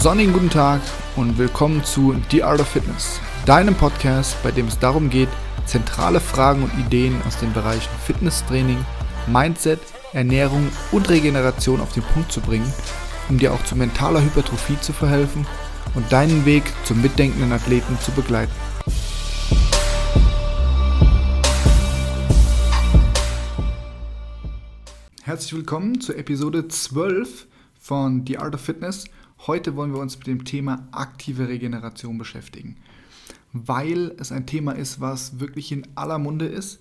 sonnigen guten Tag und willkommen zu The Art of Fitness, deinem Podcast, bei dem es darum geht, zentrale Fragen und Ideen aus den Bereichen Fitnesstraining, Mindset, Ernährung und Regeneration auf den Punkt zu bringen, um dir auch zu mentaler Hypertrophie zu verhelfen und deinen Weg zum mitdenkenden Athleten zu begleiten. Herzlich willkommen zur Episode 12 von The Art of Fitness. Heute wollen wir uns mit dem Thema aktive Regeneration beschäftigen, weil es ein Thema ist, was wirklich in aller Munde ist,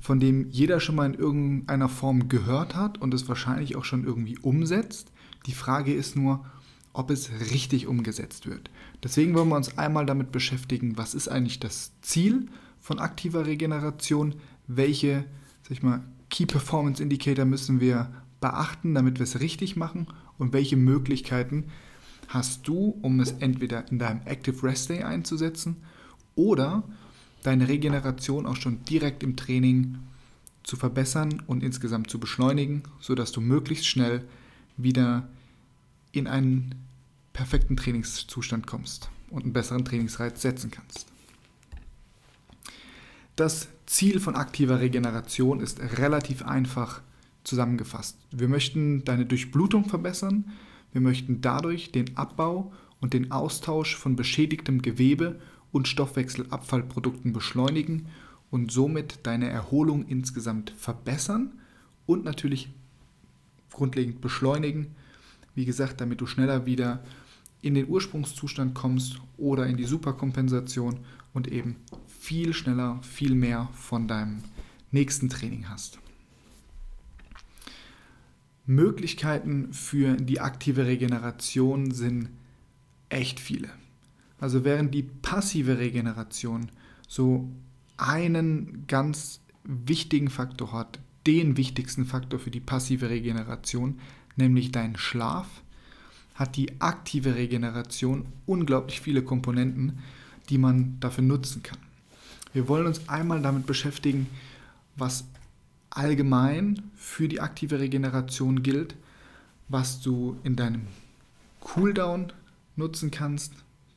von dem jeder schon mal in irgendeiner Form gehört hat und es wahrscheinlich auch schon irgendwie umsetzt. Die Frage ist nur, ob es richtig umgesetzt wird. Deswegen wollen wir uns einmal damit beschäftigen, was ist eigentlich das Ziel von aktiver Regeneration, welche sag ich mal, Key Performance Indicator müssen wir beachten, damit wir es richtig machen und welche Möglichkeiten hast du, um es entweder in deinem Active Rest Day einzusetzen oder deine Regeneration auch schon direkt im Training zu verbessern und insgesamt zu beschleunigen, sodass du möglichst schnell wieder in einen perfekten Trainingszustand kommst und einen besseren Trainingsreiz setzen kannst. Das Ziel von aktiver Regeneration ist relativ einfach zusammengefasst. Wir möchten deine Durchblutung verbessern, wir möchten dadurch den Abbau und den Austausch von beschädigtem Gewebe und Stoffwechselabfallprodukten beschleunigen und somit deine Erholung insgesamt verbessern und natürlich grundlegend beschleunigen. Wie gesagt, damit du schneller wieder in den Ursprungszustand kommst oder in die Superkompensation und eben viel schneller, viel mehr von deinem nächsten Training hast. Möglichkeiten für die aktive Regeneration sind echt viele. Also während die passive Regeneration so einen ganz wichtigen Faktor hat, den wichtigsten Faktor für die passive Regeneration, nämlich deinen Schlaf, hat die aktive Regeneration unglaublich viele Komponenten, die man dafür nutzen kann. Wir wollen uns einmal damit beschäftigen, was allgemein für die aktive Regeneration gilt, was du in deinem Cooldown nutzen kannst,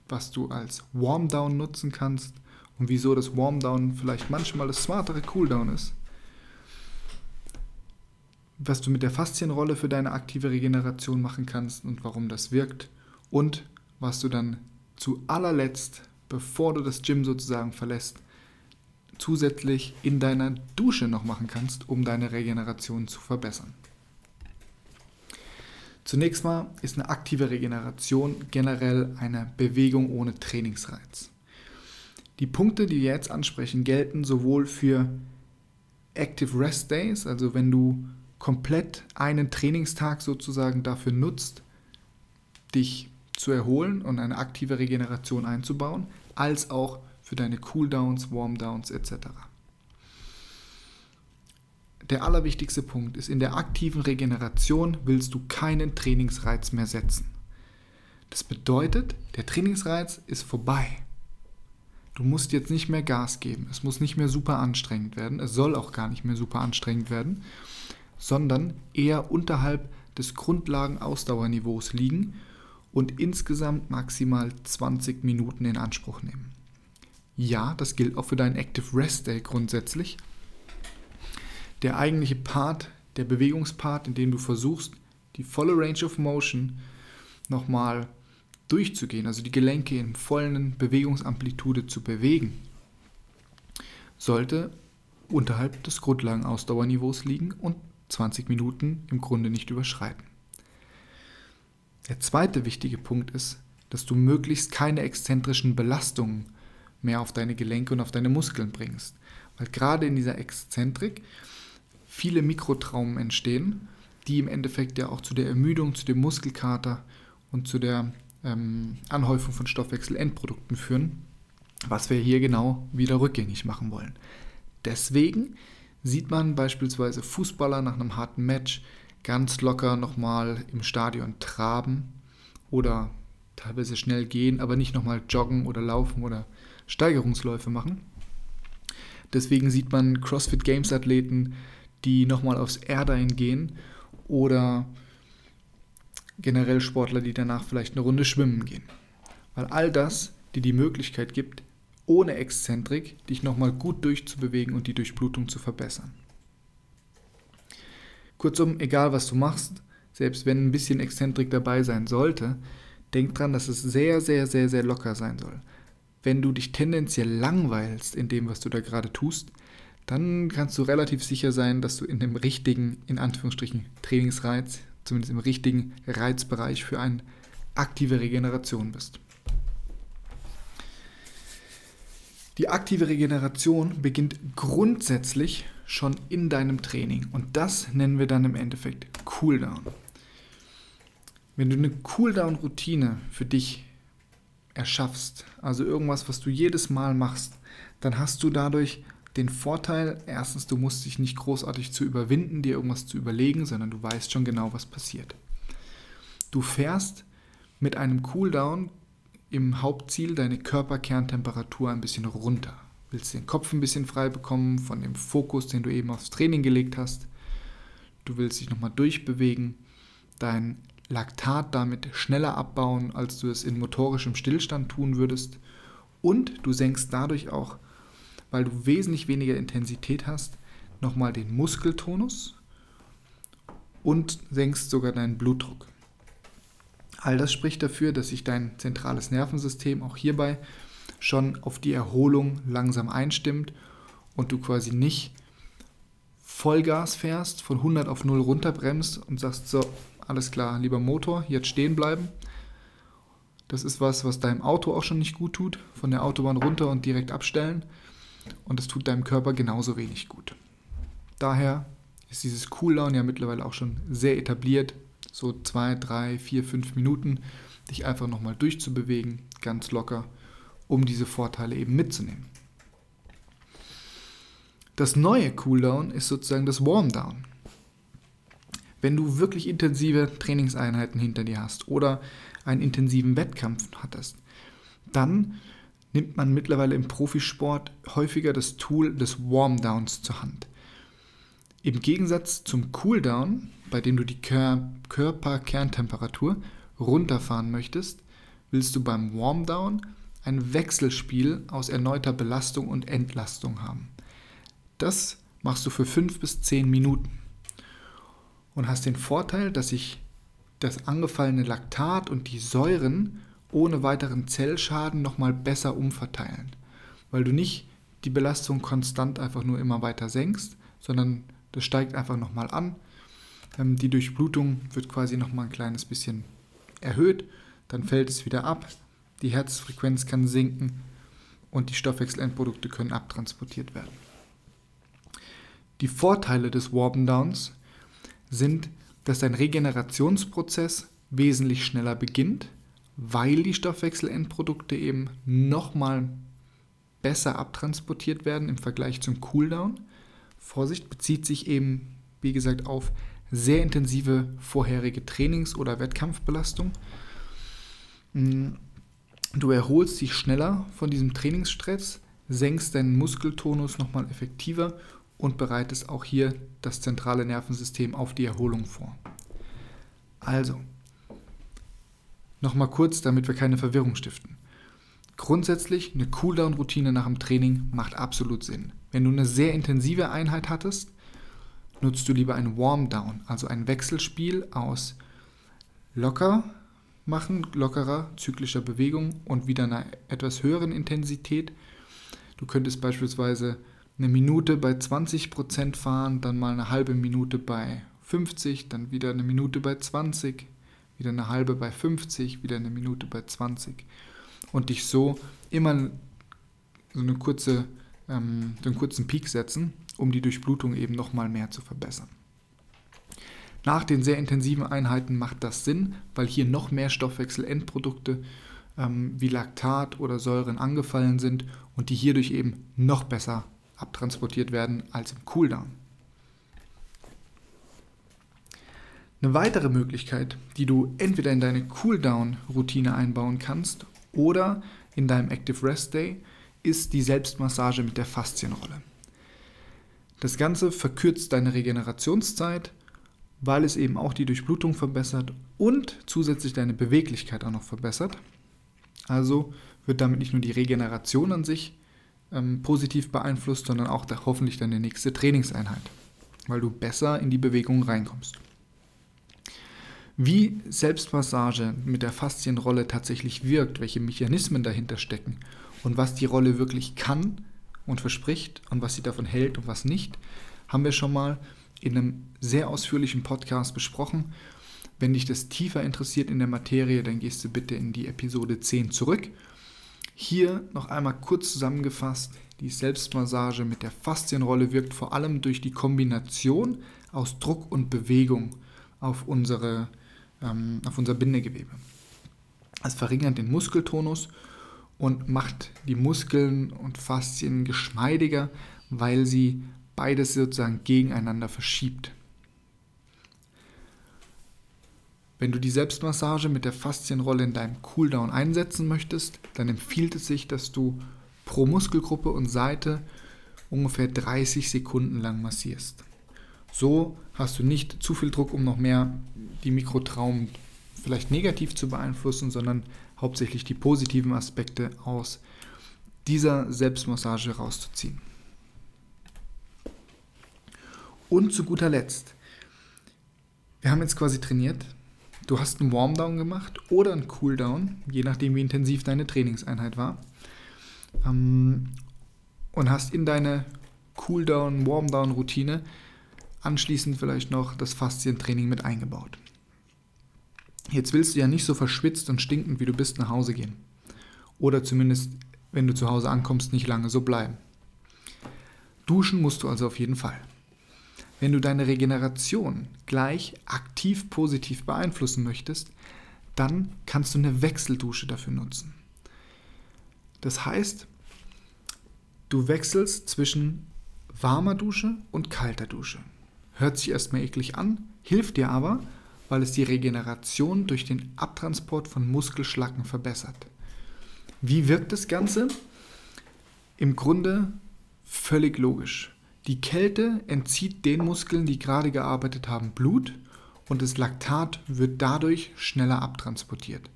was du als Warmdown nutzen kannst und wieso das Warmdown vielleicht manchmal das smartere Cooldown ist. Was du mit der Faszienrolle für deine aktive Regeneration machen kannst und warum das wirkt und was du dann zu allerletzt, bevor du das Gym sozusagen verlässt, zusätzlich in deiner Dusche noch machen kannst, um deine Regeneration zu verbessern. Zunächst mal ist eine aktive Regeneration generell eine Bewegung ohne Trainingsreiz. Die Punkte, die wir jetzt ansprechen, gelten sowohl für Active Rest Days, also wenn du komplett einen Trainingstag sozusagen dafür nutzt, dich zu erholen und eine aktive Regeneration einzubauen, als auch für deine Cooldowns, Warmdowns etc. Der allerwichtigste Punkt ist, in der aktiven Regeneration willst du keinen Trainingsreiz mehr setzen. Das bedeutet, der Trainingsreiz ist vorbei. Du musst jetzt nicht mehr Gas geben. Es muss nicht mehr super anstrengend werden. Es soll auch gar nicht mehr super anstrengend werden, sondern eher unterhalb des Grundlagenausdauerniveaus liegen und insgesamt maximal 20 Minuten in Anspruch nehmen. Ja, das gilt auch für deinen Active Rest Day grundsätzlich. Der eigentliche Part, der Bewegungspart, in dem du versuchst, die volle Range of Motion nochmal durchzugehen, also die Gelenke in vollen Bewegungsamplitude zu bewegen, sollte unterhalb des Grundlagenausdauerniveaus liegen und 20 Minuten im Grunde nicht überschreiten. Der zweite wichtige Punkt ist, dass du möglichst keine exzentrischen Belastungen mehr auf deine Gelenke und auf deine Muskeln bringst. Weil gerade in dieser Exzentrik viele Mikrotraumen entstehen, die im Endeffekt ja auch zu der Ermüdung, zu dem Muskelkater und zu der ähm, Anhäufung von Stoffwechselendprodukten führen, was wir hier genau wieder rückgängig machen wollen. Deswegen sieht man beispielsweise Fußballer nach einem harten Match ganz locker nochmal im Stadion traben oder teilweise schnell gehen, aber nicht nochmal joggen oder laufen oder Steigerungsläufe machen. Deswegen sieht man CrossFit Games Athleten, die nochmal aufs Airdyne gehen oder generell Sportler, die danach vielleicht eine Runde schwimmen gehen. Weil all das dir die Möglichkeit gibt, ohne Exzentrik dich nochmal gut durchzubewegen und die Durchblutung zu verbessern. Kurzum, egal was du machst, selbst wenn ein bisschen Exzentrik dabei sein sollte, denk dran, dass es sehr, sehr, sehr, sehr locker sein soll. Wenn du dich tendenziell langweilst in dem, was du da gerade tust, dann kannst du relativ sicher sein, dass du in dem richtigen, in Anführungsstrichen, Trainingsreiz, zumindest im richtigen Reizbereich für eine aktive Regeneration bist. Die aktive Regeneration beginnt grundsätzlich schon in deinem Training und das nennen wir dann im Endeffekt Cooldown. Wenn du eine Cooldown-Routine für dich erschaffst, also irgendwas, was du jedes Mal machst, dann hast du dadurch den Vorteil, erstens, du musst dich nicht großartig zu überwinden, dir irgendwas zu überlegen, sondern du weißt schon genau, was passiert. Du fährst mit einem Cooldown im Hauptziel deine Körperkerntemperatur ein bisschen runter. Willst den Kopf ein bisschen frei bekommen von dem Fokus, den du eben aufs Training gelegt hast. Du willst dich nochmal durchbewegen, dein Laktat damit schneller abbauen, als du es in motorischem Stillstand tun würdest. Und du senkst dadurch auch weil du wesentlich weniger Intensität hast, nochmal den Muskeltonus und senkst sogar deinen Blutdruck. All das spricht dafür, dass sich dein zentrales Nervensystem auch hierbei schon auf die Erholung langsam einstimmt und du quasi nicht Vollgas fährst, von 100 auf 0 runterbremst und sagst so, alles klar, lieber Motor, jetzt stehen bleiben. Das ist was, was deinem Auto auch schon nicht gut tut, von der Autobahn runter und direkt abstellen, und es tut deinem Körper genauso wenig gut. Daher ist dieses Cooldown ja mittlerweile auch schon sehr etabliert, so zwei, drei, vier, fünf Minuten, dich einfach nochmal durchzubewegen, ganz locker, um diese Vorteile eben mitzunehmen. Das neue Cooldown ist sozusagen das Warmdown. Wenn du wirklich intensive Trainingseinheiten hinter dir hast oder einen intensiven Wettkampf hattest, dann nimmt man mittlerweile im Profisport häufiger das Tool des Warm-Downs zur Hand. Im Gegensatz zum Cooldown, bei dem du die Kör Körperkerntemperatur runterfahren möchtest, willst du beim Warm-Down ein Wechselspiel aus erneuter Belastung und Entlastung haben. Das machst du für 5 bis 10 Minuten und hast den Vorteil, dass sich das angefallene Laktat und die Säuren ohne weiteren Zellschaden nochmal besser umverteilen. Weil du nicht die Belastung konstant einfach nur immer weiter senkst, sondern das steigt einfach nochmal an. Ähm, die Durchblutung wird quasi nochmal ein kleines bisschen erhöht, dann fällt es wieder ab, die Herzfrequenz kann sinken und die Stoffwechselendprodukte können abtransportiert werden. Die Vorteile des Warpen Downs sind, dass dein Regenerationsprozess wesentlich schneller beginnt, weil die Stoffwechselendprodukte eben nochmal besser abtransportiert werden im Vergleich zum Cooldown. Vorsicht bezieht sich eben, wie gesagt, auf sehr intensive vorherige Trainings- oder Wettkampfbelastung. Mm, du erholst dich schneller von diesem Trainingsstress, senkst deinen Muskeltonus nochmal effektiver und bereitest auch hier das zentrale Nervensystem auf die Erholung vor. Also, Nochmal kurz, damit wir keine Verwirrung stiften. Grundsätzlich eine Cooldown-Routine nach dem Training macht absolut Sinn. Wenn du eine sehr intensive Einheit hattest, nutzt du lieber ein Warm-Down, also ein Wechselspiel aus locker machen, lockerer zyklischer Bewegung und wieder einer etwas höheren Intensität. Du könntest beispielsweise eine Minute bei 20% fahren, dann mal eine halbe Minute bei 50, dann wieder eine Minute bei 20, wieder eine halbe bei 50, wieder eine Minute bei 20 und dich so immer so eine kurze, ähm, einen kurzen Peak setzen, um die Durchblutung eben nochmal mehr zu verbessern. Nach den sehr intensiven Einheiten macht das Sinn, weil hier noch mehr Stoffwechselendprodukte ähm, wie Laktat oder Säuren angefallen sind und die hierdurch eben noch besser abtransportiert werden als im Cooldown. Eine weitere Möglichkeit, die du entweder in deine Cooldown-Routine einbauen kannst oder in deinem Active Rest Day, ist die Selbstmassage mit der Faszienrolle. Das Ganze verkürzt deine Regenerationszeit, weil es eben auch die Durchblutung verbessert und zusätzlich deine Beweglichkeit auch noch verbessert. Also wird damit nicht nur die Regeneration an sich ähm, positiv beeinflusst, sondern auch da hoffentlich deine nächste Trainingseinheit, weil du besser in die Bewegung reinkommst. Wie Selbstmassage mit der Faszienrolle tatsächlich wirkt, welche Mechanismen dahinter stecken und was die Rolle wirklich kann und verspricht und was sie davon hält und was nicht, haben wir schon mal in einem sehr ausführlichen Podcast besprochen. Wenn dich das tiefer interessiert in der Materie, dann gehst du bitte in die Episode 10 zurück. Hier noch einmal kurz zusammengefasst, die Selbstmassage mit der Faszienrolle wirkt vor allem durch die Kombination aus Druck und Bewegung auf unsere ähm, auf unser Bindegewebe. Es verringert den Muskeltonus und macht die Muskeln und Faszien geschmeidiger, weil sie beides sozusagen gegeneinander verschiebt. Wenn du die Selbstmassage mit der Faszienrolle in deinem Cooldown einsetzen möchtest, dann empfiehlt es sich, dass du pro Muskelgruppe und Seite ungefähr 30 Sekunden lang massierst. So hast du nicht zu viel Druck, um noch mehr die Mikrotraum vielleicht negativ zu beeinflussen, sondern hauptsächlich die positiven Aspekte aus dieser Selbstmassage rauszuziehen. Und zu guter Letzt, wir haben jetzt quasi trainiert. Du hast einen Warmdown gemacht oder einen Cooldown, je nachdem wie intensiv deine Trainingseinheit war. Ähm, und hast in deine Cooldown, Warmdown-Routine anschließend vielleicht noch das Faszientraining mit eingebaut. Jetzt willst du ja nicht so verschwitzt und stinkend, wie du bist, nach Hause gehen. Oder zumindest, wenn du zu Hause ankommst, nicht lange so bleiben. Duschen musst du also auf jeden Fall. Wenn du deine Regeneration gleich aktiv positiv beeinflussen möchtest, dann kannst du eine Wechseldusche dafür nutzen. Das heißt, du wechselst zwischen warmer Dusche und kalter Dusche. Hört sich erstmal eklig an, hilft dir aber, weil es die Regeneration durch den Abtransport von Muskelschlacken verbessert. Wie wirkt das Ganze? Im Grunde völlig logisch. Die Kälte entzieht den Muskeln, die gerade gearbeitet haben, Blut und das Laktat wird dadurch schneller abtransportiert,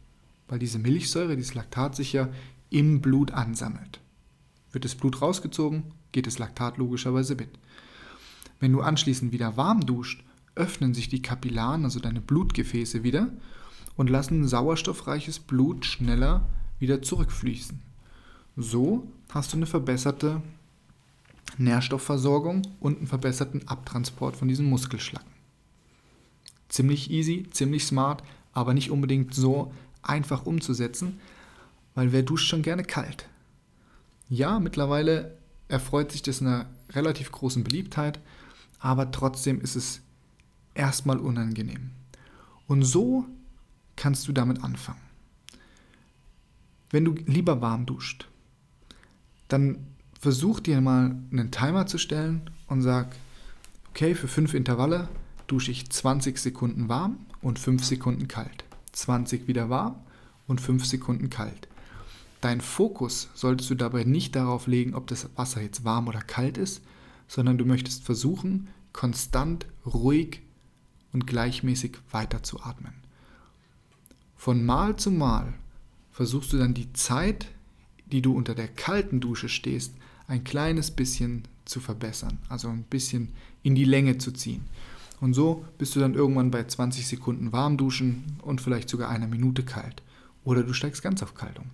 weil diese Milchsäure, dieses Laktat sich ja im Blut ansammelt. Wird das Blut rausgezogen, geht das Laktat logischerweise mit. Wenn du anschließend wieder warm duscht, öffnen sich die Kapillaren, also deine Blutgefäße wieder und lassen sauerstoffreiches Blut schneller wieder zurückfließen. So hast du eine verbesserte Nährstoffversorgung und einen verbesserten Abtransport von diesen Muskelschlacken. Ziemlich easy, ziemlich smart, aber nicht unbedingt so einfach umzusetzen, weil wer duscht schon gerne kalt? Ja, mittlerweile erfreut sich das einer relativ großen Beliebtheit aber trotzdem ist es erstmal unangenehm. Und so kannst du damit anfangen. Wenn du lieber warm duscht, dann versuch dir mal einen Timer zu stellen und sag, okay, für fünf Intervalle dusche ich 20 Sekunden warm und 5 Sekunden kalt. 20 wieder warm und 5 Sekunden kalt. Dein Fokus solltest du dabei nicht darauf legen, ob das Wasser jetzt warm oder kalt ist, sondern du möchtest versuchen, konstant, ruhig und gleichmäßig weiterzuatmen. Von Mal zu Mal versuchst du dann die Zeit, die du unter der kalten Dusche stehst, ein kleines bisschen zu verbessern, also ein bisschen in die Länge zu ziehen. Und so bist du dann irgendwann bei 20 Sekunden warm duschen und vielleicht sogar einer Minute kalt. Oder du steigst ganz auf kalt um.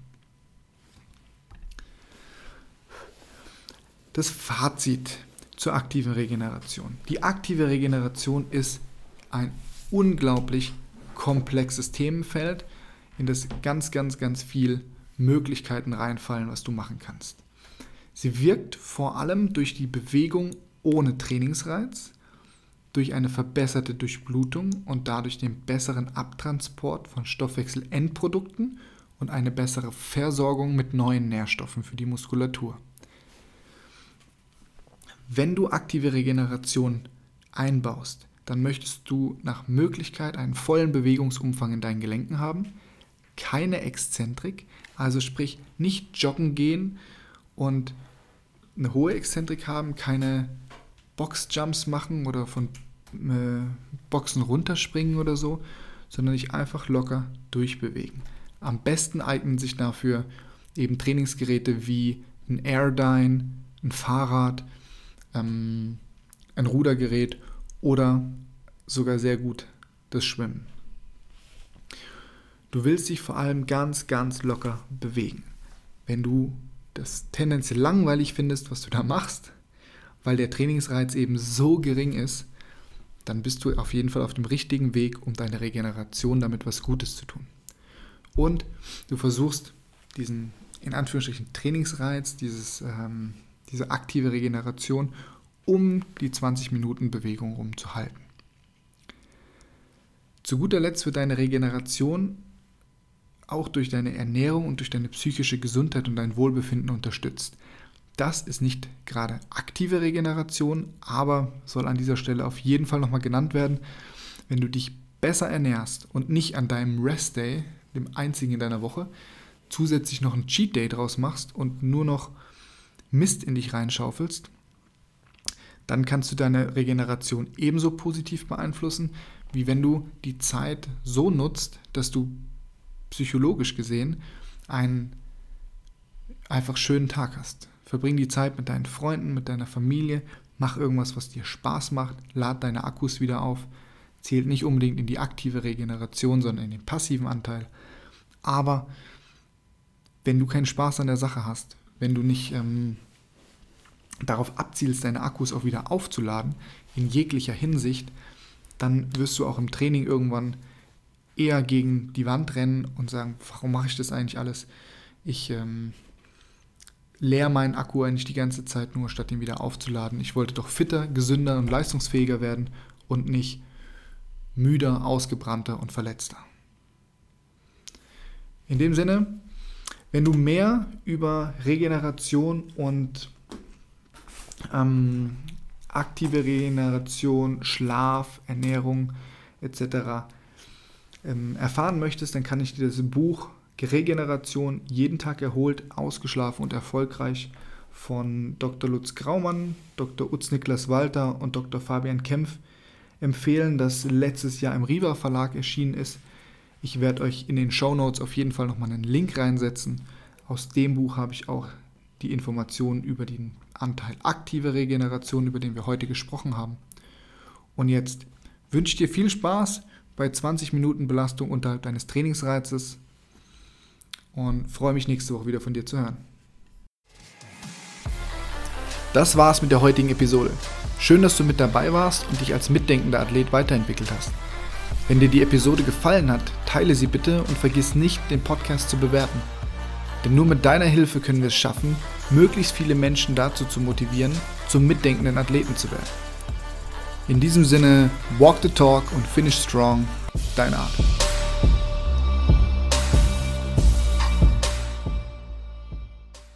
Das Fazit zur aktiven Regeneration. Die aktive Regeneration ist ein unglaublich komplexes Themenfeld, in das ganz, ganz, ganz viel Möglichkeiten reinfallen, was du machen kannst. Sie wirkt vor allem durch die Bewegung ohne Trainingsreiz, durch eine verbesserte Durchblutung und dadurch den besseren Abtransport von Stoffwechselendprodukten und eine bessere Versorgung mit neuen Nährstoffen für die Muskulatur. Wenn du aktive Regeneration einbaust, dann möchtest du nach Möglichkeit einen vollen Bewegungsumfang in deinen Gelenken haben, keine Exzentrik, also sprich nicht joggen gehen und eine hohe Exzentrik haben, keine Boxjumps machen oder von äh, Boxen runterspringen oder so, sondern dich einfach locker durchbewegen. Am besten eignen sich dafür eben Trainingsgeräte wie ein Airdyne, ein Fahrrad, ähm, ein Rudergerät oder sogar sehr gut das Schwimmen. Du willst dich vor allem ganz, ganz locker bewegen. Wenn du das tendenziell langweilig findest, was du da machst, weil der Trainingsreiz eben so gering ist, dann bist du auf jeden Fall auf dem richtigen Weg, um deine Regeneration damit was Gutes zu tun. Und du versuchst diesen in Anführungsstrichen Trainingsreiz, dieses, ähm, diese aktive Regeneration um die 20 Minuten Bewegung rumzuhalten. Zu guter Letzt wird deine Regeneration auch durch deine Ernährung und durch deine psychische Gesundheit und dein Wohlbefinden unterstützt. Das ist nicht gerade aktive Regeneration, aber soll an dieser Stelle auf jeden Fall nochmal genannt werden. Wenn du dich besser ernährst und nicht an deinem Rest Day, dem einzigen in deiner Woche, zusätzlich noch einen Cheat Day draus machst und nur noch Mist in dich reinschaufelst, dann kannst du deine Regeneration ebenso positiv beeinflussen, wie wenn du die Zeit so nutzt, dass du psychologisch gesehen einen einfach schönen Tag hast. Verbring die Zeit mit deinen Freunden, mit deiner Familie, mach irgendwas, was dir Spaß macht, lad deine Akkus wieder auf. Zählt nicht unbedingt in die aktive Regeneration, sondern in den passiven Anteil. Aber wenn du keinen Spaß an der Sache hast, wenn du nicht ähm, darauf abzielst, deine Akkus auch wieder aufzuladen, in jeglicher Hinsicht, dann wirst du auch im Training irgendwann eher gegen die Wand rennen und sagen, warum mache ich das eigentlich alles? Ich ähm, leer meinen Akku eigentlich die ganze Zeit nur, statt ihn wieder aufzuladen. Ich wollte doch fitter, gesünder und leistungsfähiger werden und nicht müder, ausgebrannter und verletzter. In dem Sinne, wenn du mehr über Regeneration und ähm, aktive Regeneration, Schlaf, Ernährung etc. Ähm, erfahren möchtest, dann kann ich dir das Buch Regeneration jeden Tag erholt, ausgeschlafen und erfolgreich von Dr. Lutz Graumann, Dr. Utz Niklas Walter und Dr. Fabian Kempf empfehlen, das letztes Jahr im Riva Verlag erschienen ist. Ich werde euch in den Show Notes auf jeden Fall nochmal einen Link reinsetzen. Aus dem Buch habe ich auch die Informationen über den Anteil aktive Regeneration, über den wir heute gesprochen haben. Und jetzt wünsche ich dir viel Spaß bei 20 Minuten Belastung unterhalb deines Trainingsreizes und freue mich nächste Woche wieder von dir zu hören. Das war's mit der heutigen Episode. Schön, dass du mit dabei warst und dich als mitdenkender Athlet weiterentwickelt hast. Wenn dir die Episode gefallen hat, teile sie bitte und vergiss nicht, den Podcast zu bewerten. Denn nur mit deiner Hilfe können wir es schaffen, möglichst viele Menschen dazu zu motivieren, zum mitdenkenden Athleten zu werden. In diesem Sinne, walk the talk und finish strong, dein Art.